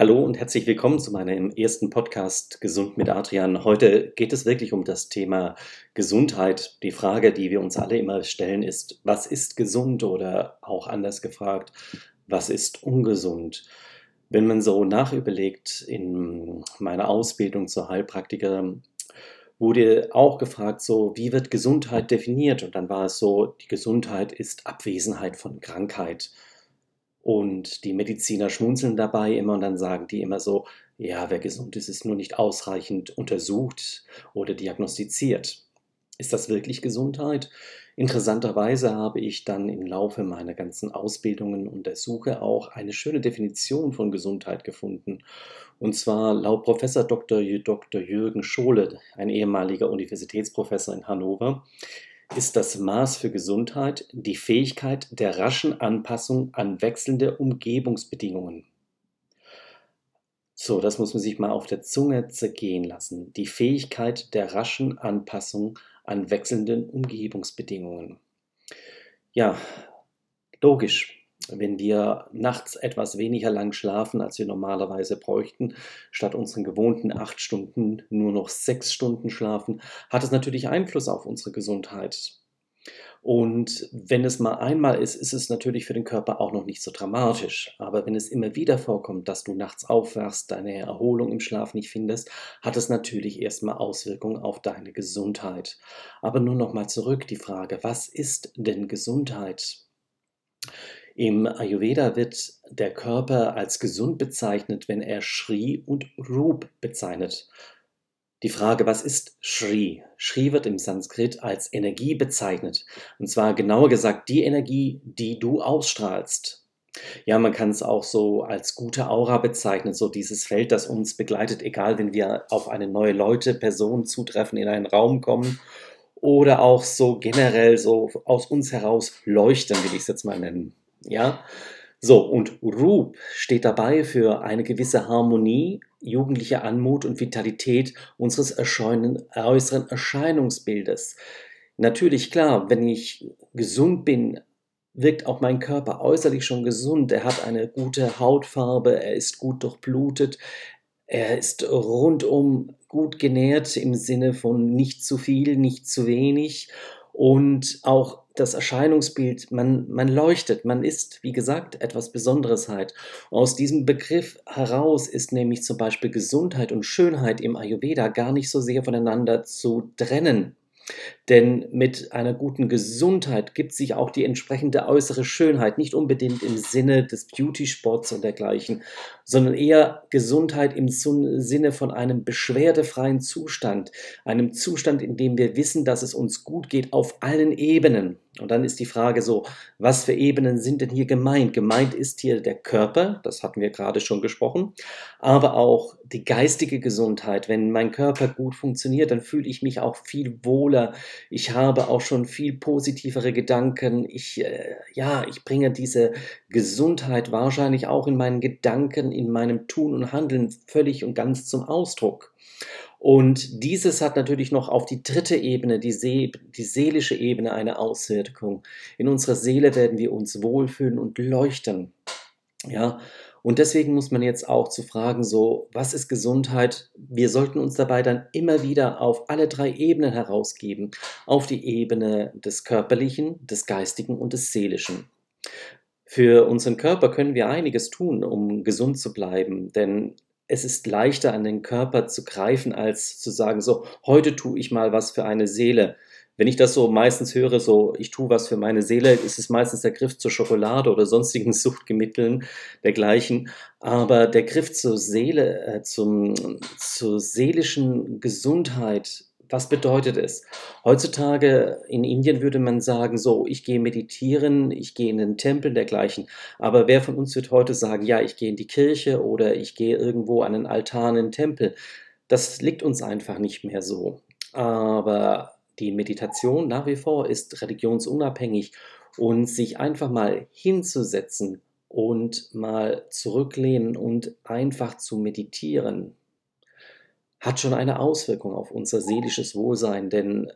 Hallo und herzlich willkommen zu meinem ersten Podcast Gesund mit Adrian. Heute geht es wirklich um das Thema Gesundheit. Die Frage, die wir uns alle immer stellen, ist, was ist gesund oder auch anders gefragt, was ist ungesund? Wenn man so nachüberlegt, in meiner Ausbildung zur Heilpraktiker wurde auch gefragt, so, wie wird Gesundheit definiert? Und dann war es so, die Gesundheit ist Abwesenheit von Krankheit. Und die Mediziner schmunzeln dabei immer und dann sagen die immer so, ja, wer gesund ist, ist nur nicht ausreichend untersucht oder diagnostiziert. Ist das wirklich Gesundheit? Interessanterweise habe ich dann im Laufe meiner ganzen Ausbildungen und der Suche auch eine schöne Definition von Gesundheit gefunden. Und zwar laut Professor Dr. Dr. Jürgen Schohle, ein ehemaliger Universitätsprofessor in Hannover, ist das Maß für Gesundheit die Fähigkeit der raschen Anpassung an wechselnde Umgebungsbedingungen. So, das muss man sich mal auf der Zunge zergehen lassen. Die Fähigkeit der raschen Anpassung an wechselnden Umgebungsbedingungen. Ja, logisch wenn wir nachts etwas weniger lang schlafen, als wir normalerweise bräuchten, statt unseren gewohnten acht Stunden nur noch sechs Stunden schlafen, hat es natürlich Einfluss auf unsere Gesundheit. Und wenn es mal einmal ist, ist es natürlich für den Körper auch noch nicht so dramatisch. Aber wenn es immer wieder vorkommt, dass du nachts aufwachst, deine Erholung im Schlaf nicht findest, hat es natürlich erstmal Auswirkungen auf deine Gesundheit. Aber nur noch mal zurück die Frage, was ist denn Gesundheit? Im Ayurveda wird der Körper als gesund bezeichnet, wenn er Shri und Rup bezeichnet. Die Frage, was ist Shri? Shri wird im Sanskrit als Energie bezeichnet. Und zwar genauer gesagt die Energie, die du ausstrahlst. Ja, man kann es auch so als gute Aura bezeichnen, so dieses Feld, das uns begleitet, egal wenn wir auf eine neue Leute, Person zutreffen, in einen Raum kommen oder auch so generell so aus uns heraus leuchten, will ich es jetzt mal nennen. Ja, so, und Rup steht dabei für eine gewisse Harmonie, jugendliche Anmut und Vitalität unseres äußeren Erscheinungsbildes. Natürlich, klar, wenn ich gesund bin, wirkt auch mein Körper äußerlich schon gesund. Er hat eine gute Hautfarbe, er ist gut durchblutet, er ist rundum gut genährt im Sinne von nicht zu viel, nicht zu wenig und auch das Erscheinungsbild, man, man leuchtet, man ist, wie gesagt, etwas Besonderes halt. aus diesem Begriff heraus ist nämlich zum Beispiel Gesundheit und Schönheit im Ayurveda gar nicht so sehr voneinander zu trennen. Denn mit einer guten Gesundheit gibt sich auch die entsprechende äußere Schönheit, nicht unbedingt im Sinne des Beauty-Sports und dergleichen, sondern eher Gesundheit im Sinne von einem beschwerdefreien Zustand, einem Zustand, in dem wir wissen, dass es uns gut geht auf allen Ebenen. Und dann ist die Frage so, was für Ebenen sind denn hier gemeint? Gemeint ist hier der Körper, das hatten wir gerade schon gesprochen, aber auch die geistige Gesundheit. Wenn mein Körper gut funktioniert, dann fühle ich mich auch viel wohler. Ich habe auch schon viel positivere Gedanken. Ich, äh, ja, ich bringe diese Gesundheit wahrscheinlich auch in meinen Gedanken, in meinem Tun und Handeln völlig und ganz zum Ausdruck. Und dieses hat natürlich noch auf die dritte Ebene, die, See, die seelische Ebene, eine Auswirkung. In unserer Seele werden wir uns wohlfühlen und leuchten. Ja, und deswegen muss man jetzt auch zu fragen, so, was ist Gesundheit? Wir sollten uns dabei dann immer wieder auf alle drei Ebenen herausgeben. Auf die Ebene des Körperlichen, des Geistigen und des Seelischen. Für unseren Körper können wir einiges tun, um gesund zu bleiben, denn es ist leichter an den Körper zu greifen, als zu sagen, so, heute tue ich mal was für eine Seele. Wenn ich das so meistens höre, so, ich tue was für meine Seele, ist es meistens der Griff zur Schokolade oder sonstigen Suchtgemitteln dergleichen. Aber der Griff zur Seele, äh, zum, zur seelischen Gesundheit was bedeutet es? Heutzutage in Indien würde man sagen, so, ich gehe meditieren, ich gehe in den Tempel dergleichen. Aber wer von uns wird heute sagen, ja, ich gehe in die Kirche oder ich gehe irgendwo an einen Altar, in den Tempel? Das liegt uns einfach nicht mehr so. Aber die Meditation nach wie vor ist religionsunabhängig und sich einfach mal hinzusetzen und mal zurücklehnen und einfach zu meditieren, hat schon eine Auswirkung auf unser seelisches Wohlsein, denn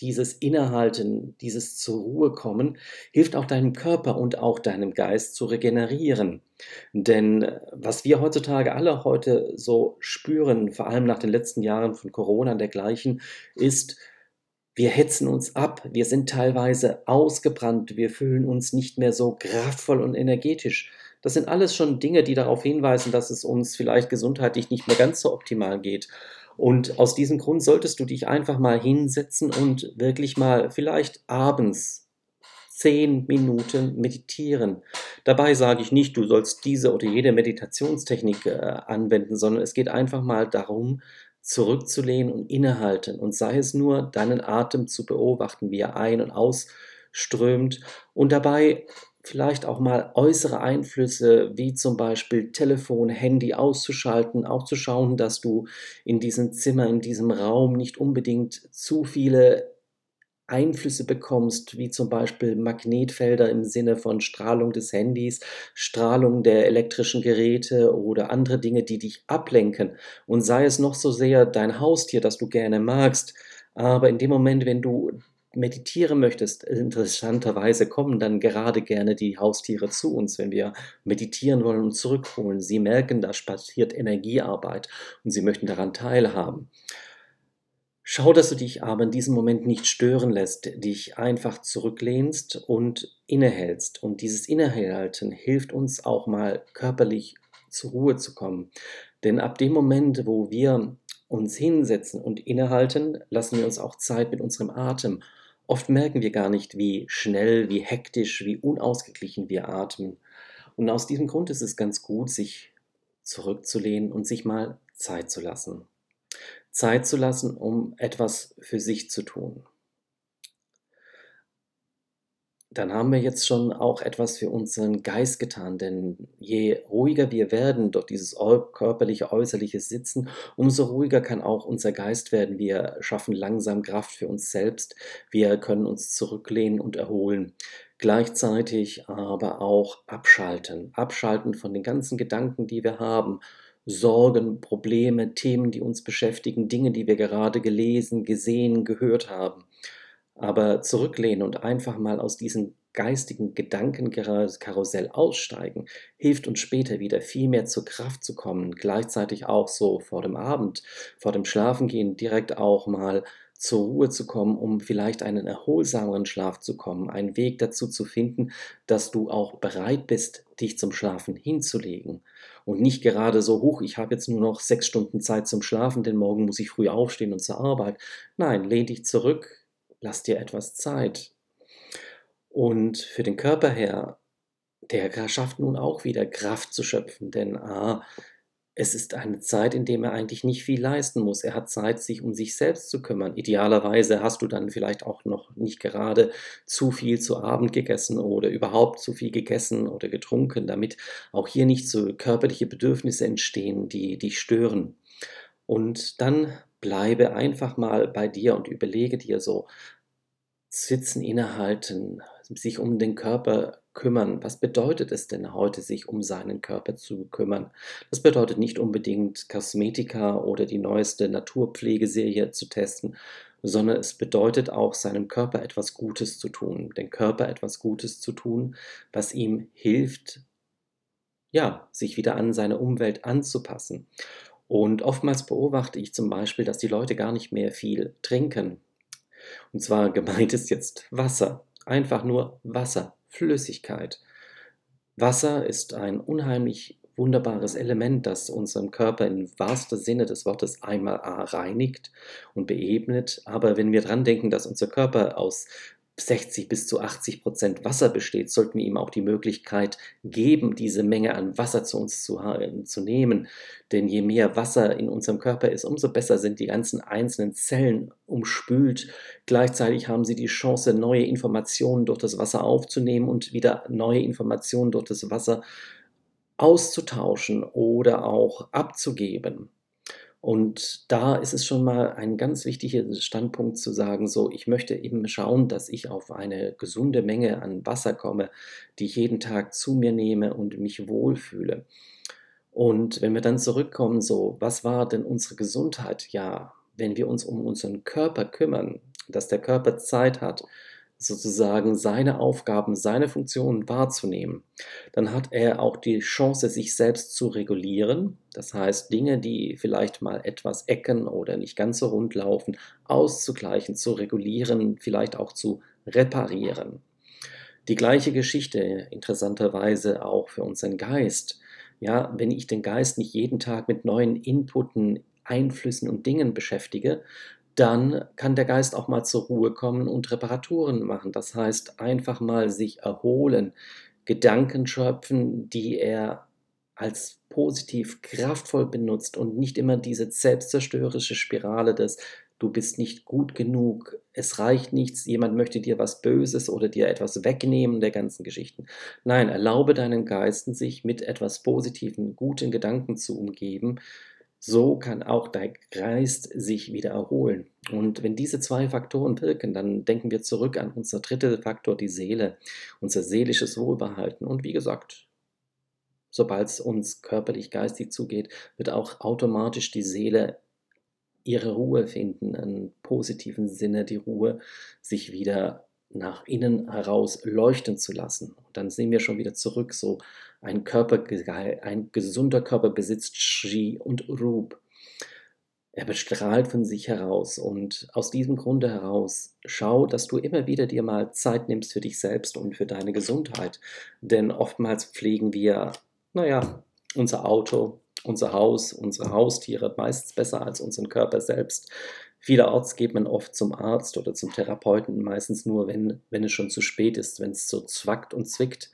dieses Innehalten, dieses zur Ruhe kommen, hilft auch deinem Körper und auch deinem Geist zu regenerieren. Denn äh, was wir heutzutage alle heute so spüren, vor allem nach den letzten Jahren von Corona und dergleichen, ist, wir hetzen uns ab, wir sind teilweise ausgebrannt, wir fühlen uns nicht mehr so kraftvoll und energetisch. Das sind alles schon Dinge, die darauf hinweisen, dass es uns vielleicht gesundheitlich nicht mehr ganz so optimal geht. Und aus diesem Grund solltest du dich einfach mal hinsetzen und wirklich mal vielleicht abends zehn Minuten meditieren. Dabei sage ich nicht, du sollst diese oder jede Meditationstechnik äh, anwenden, sondern es geht einfach mal darum, zurückzulehnen und innehalten. Und sei es nur, deinen Atem zu beobachten, wie er ein- und ausströmt und dabei vielleicht auch mal äußere Einflüsse wie zum Beispiel Telefon, Handy auszuschalten, auch zu schauen, dass du in diesem Zimmer, in diesem Raum nicht unbedingt zu viele Einflüsse bekommst, wie zum Beispiel Magnetfelder im Sinne von Strahlung des Handys, Strahlung der elektrischen Geräte oder andere Dinge, die dich ablenken. Und sei es noch so sehr dein Haustier, das du gerne magst, aber in dem Moment, wenn du meditieren möchtest, interessanterweise kommen dann gerade gerne die Haustiere zu uns, wenn wir meditieren wollen und zurückholen. Sie merken, da passiert Energiearbeit und sie möchten daran teilhaben. Schau, dass du dich aber in diesem Moment nicht stören lässt, dich einfach zurücklehnst und innehältst. Und dieses Innehalten hilft uns auch mal körperlich zur Ruhe zu kommen. Denn ab dem Moment, wo wir uns hinsetzen und innehalten, lassen wir uns auch Zeit mit unserem Atem Oft merken wir gar nicht, wie schnell, wie hektisch, wie unausgeglichen wir atmen. Und aus diesem Grund ist es ganz gut, sich zurückzulehnen und sich mal Zeit zu lassen. Zeit zu lassen, um etwas für sich zu tun dann haben wir jetzt schon auch etwas für unseren Geist getan, denn je ruhiger wir werden durch dieses körperliche, äußerliche Sitzen, umso ruhiger kann auch unser Geist werden. Wir schaffen langsam Kraft für uns selbst, wir können uns zurücklehnen und erholen. Gleichzeitig aber auch abschalten, abschalten von den ganzen Gedanken, die wir haben, Sorgen, Probleme, Themen, die uns beschäftigen, Dinge, die wir gerade gelesen, gesehen, gehört haben aber zurücklehnen und einfach mal aus diesem geistigen Gedankenkarussell aussteigen, hilft uns später wieder viel mehr zur Kraft zu kommen, gleichzeitig auch so vor dem Abend, vor dem Schlafengehen direkt auch mal zur Ruhe zu kommen, um vielleicht einen erholsameren Schlaf zu kommen, einen Weg dazu zu finden, dass du auch bereit bist, dich zum Schlafen hinzulegen. Und nicht gerade so hoch, ich habe jetzt nur noch sechs Stunden Zeit zum Schlafen, denn morgen muss ich früh aufstehen und zur Arbeit. Nein, lehn dich zurück, lass dir etwas Zeit. Und für den Körper her, der schafft nun auch wieder Kraft zu schöpfen, denn A, es ist eine Zeit, in der er eigentlich nicht viel leisten muss. Er hat Zeit, sich um sich selbst zu kümmern. Idealerweise hast du dann vielleicht auch noch nicht gerade zu viel zu Abend gegessen oder überhaupt zu viel gegessen oder getrunken, damit auch hier nicht so körperliche Bedürfnisse entstehen, die dich stören. Und dann bleibe einfach mal bei dir und überlege dir so, sitzen, innehalten, sich um den Körper kümmern. Was bedeutet es denn heute, sich um seinen Körper zu kümmern? Das bedeutet nicht unbedingt Kosmetika oder die neueste Naturpflegeserie zu testen, sondern es bedeutet auch, seinem Körper etwas Gutes zu tun, dem Körper etwas Gutes zu tun, was ihm hilft, ja, sich wieder an seine Umwelt anzupassen. Und oftmals beobachte ich zum Beispiel, dass die Leute gar nicht mehr viel trinken. Und zwar gemeint ist jetzt Wasser. Einfach nur Wasser, Flüssigkeit. Wasser ist ein unheimlich wunderbares Element, das unseren Körper im wahrsten Sinne des Wortes einmal reinigt und beebnet. Aber wenn wir dran denken, dass unser Körper aus 60 bis zu 80 Prozent Wasser besteht, sollten wir ihm auch die Möglichkeit geben, diese Menge an Wasser zu uns zu, zu nehmen. Denn je mehr Wasser in unserem Körper ist, umso besser sind die ganzen einzelnen Zellen umspült. Gleichzeitig haben sie die Chance, neue Informationen durch das Wasser aufzunehmen und wieder neue Informationen durch das Wasser auszutauschen oder auch abzugeben. Und da ist es schon mal ein ganz wichtiger Standpunkt zu sagen, so, ich möchte eben schauen, dass ich auf eine gesunde Menge an Wasser komme, die ich jeden Tag zu mir nehme und mich wohlfühle. Und wenn wir dann zurückkommen, so, was war denn unsere Gesundheit? Ja, wenn wir uns um unseren Körper kümmern, dass der Körper Zeit hat, sozusagen seine Aufgaben, seine Funktionen wahrzunehmen, dann hat er auch die Chance, sich selbst zu regulieren. Das heißt, Dinge, die vielleicht mal etwas ecken oder nicht ganz so rund laufen, auszugleichen, zu regulieren, vielleicht auch zu reparieren. Die gleiche Geschichte interessanterweise auch für unseren Geist. Ja, wenn ich den Geist nicht jeden Tag mit neuen Inputen, Einflüssen und Dingen beschäftige, dann kann der Geist auch mal zur Ruhe kommen und Reparaturen machen. Das heißt, einfach mal sich erholen, Gedanken schöpfen, die er als positiv, kraftvoll benutzt und nicht immer diese selbstzerstörerische Spirale des du bist nicht gut genug, es reicht nichts, jemand möchte dir was Böses oder dir etwas wegnehmen der ganzen Geschichten. Nein, erlaube deinen Geisten, sich mit etwas positiven, guten Gedanken zu umgeben, so kann auch dein Geist sich wieder erholen. Und wenn diese zwei Faktoren wirken, dann denken wir zurück an unser dritter Faktor, die Seele, unser seelisches Wohlbehalten. Und wie gesagt, sobald es uns körperlich, geistig zugeht, wird auch automatisch die Seele ihre Ruhe finden, einen positiven Sinne, die Ruhe, sich wieder nach innen heraus leuchten zu lassen. Und dann sehen wir schon wieder zurück, so ein Körper, ein gesunder Körper besitzt Shri und Rup. Er bestrahlt von sich heraus und aus diesem Grunde heraus schau, dass du immer wieder dir mal Zeit nimmst für dich selbst und für deine Gesundheit. Denn oftmals pflegen wir, naja, unser Auto, unser Haus, unsere Haustiere meistens besser als unseren Körper selbst. Vielerorts geht man oft zum Arzt oder zum Therapeuten, meistens nur, wenn, wenn es schon zu spät ist, wenn es so zwackt und zwickt.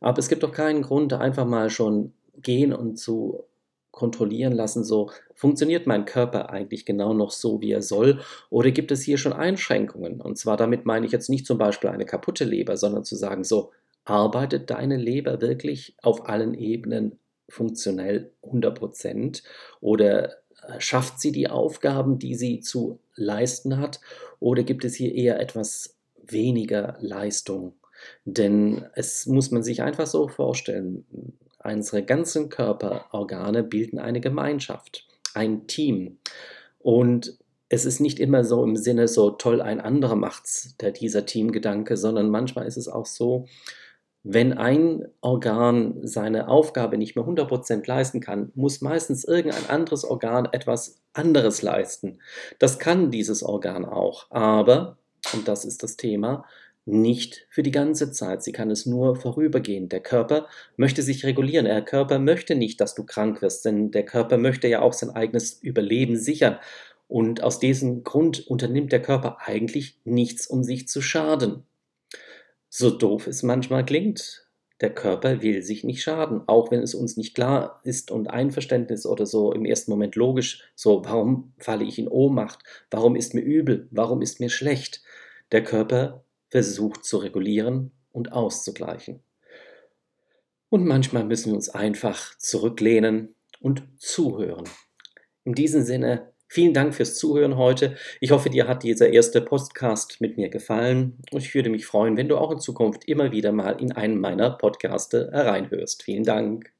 Aber es gibt doch keinen Grund, einfach mal schon gehen und zu kontrollieren lassen, so funktioniert mein Körper eigentlich genau noch so, wie er soll, oder gibt es hier schon Einschränkungen? Und zwar damit meine ich jetzt nicht zum Beispiel eine kaputte Leber, sondern zu sagen, so arbeitet deine Leber wirklich auf allen Ebenen funktionell 100 Prozent oder schafft sie die Aufgaben, die sie zu leisten hat, oder gibt es hier eher etwas weniger Leistung? Denn es muss man sich einfach so vorstellen, unsere ganzen Körperorgane bilden eine Gemeinschaft, ein Team. Und es ist nicht immer so im Sinne so toll, ein anderer macht's, der dieser Teamgedanke, sondern manchmal ist es auch so, wenn ein Organ seine Aufgabe nicht mehr 100% leisten kann, muss meistens irgendein anderes Organ etwas anderes leisten. Das kann dieses Organ auch, aber, und das ist das Thema, nicht für die ganze Zeit. Sie kann es nur vorübergehend. Der Körper möchte sich regulieren. Der Körper möchte nicht, dass du krank wirst, denn der Körper möchte ja auch sein eigenes Überleben sichern. Und aus diesem Grund unternimmt der Körper eigentlich nichts, um sich zu schaden. So doof es manchmal klingt, der Körper will sich nicht schaden, auch wenn es uns nicht klar ist und Einverständnis oder so im ersten Moment logisch, so warum falle ich in Ohnmacht, warum ist mir übel, warum ist mir schlecht. Der Körper versucht zu regulieren und auszugleichen. Und manchmal müssen wir uns einfach zurücklehnen und zuhören. In diesem Sinne Vielen Dank fürs Zuhören heute. Ich hoffe, dir hat dieser erste Podcast mit mir gefallen und ich würde mich freuen, wenn du auch in Zukunft immer wieder mal in einen meiner Podcaste hereinhörst. Vielen Dank.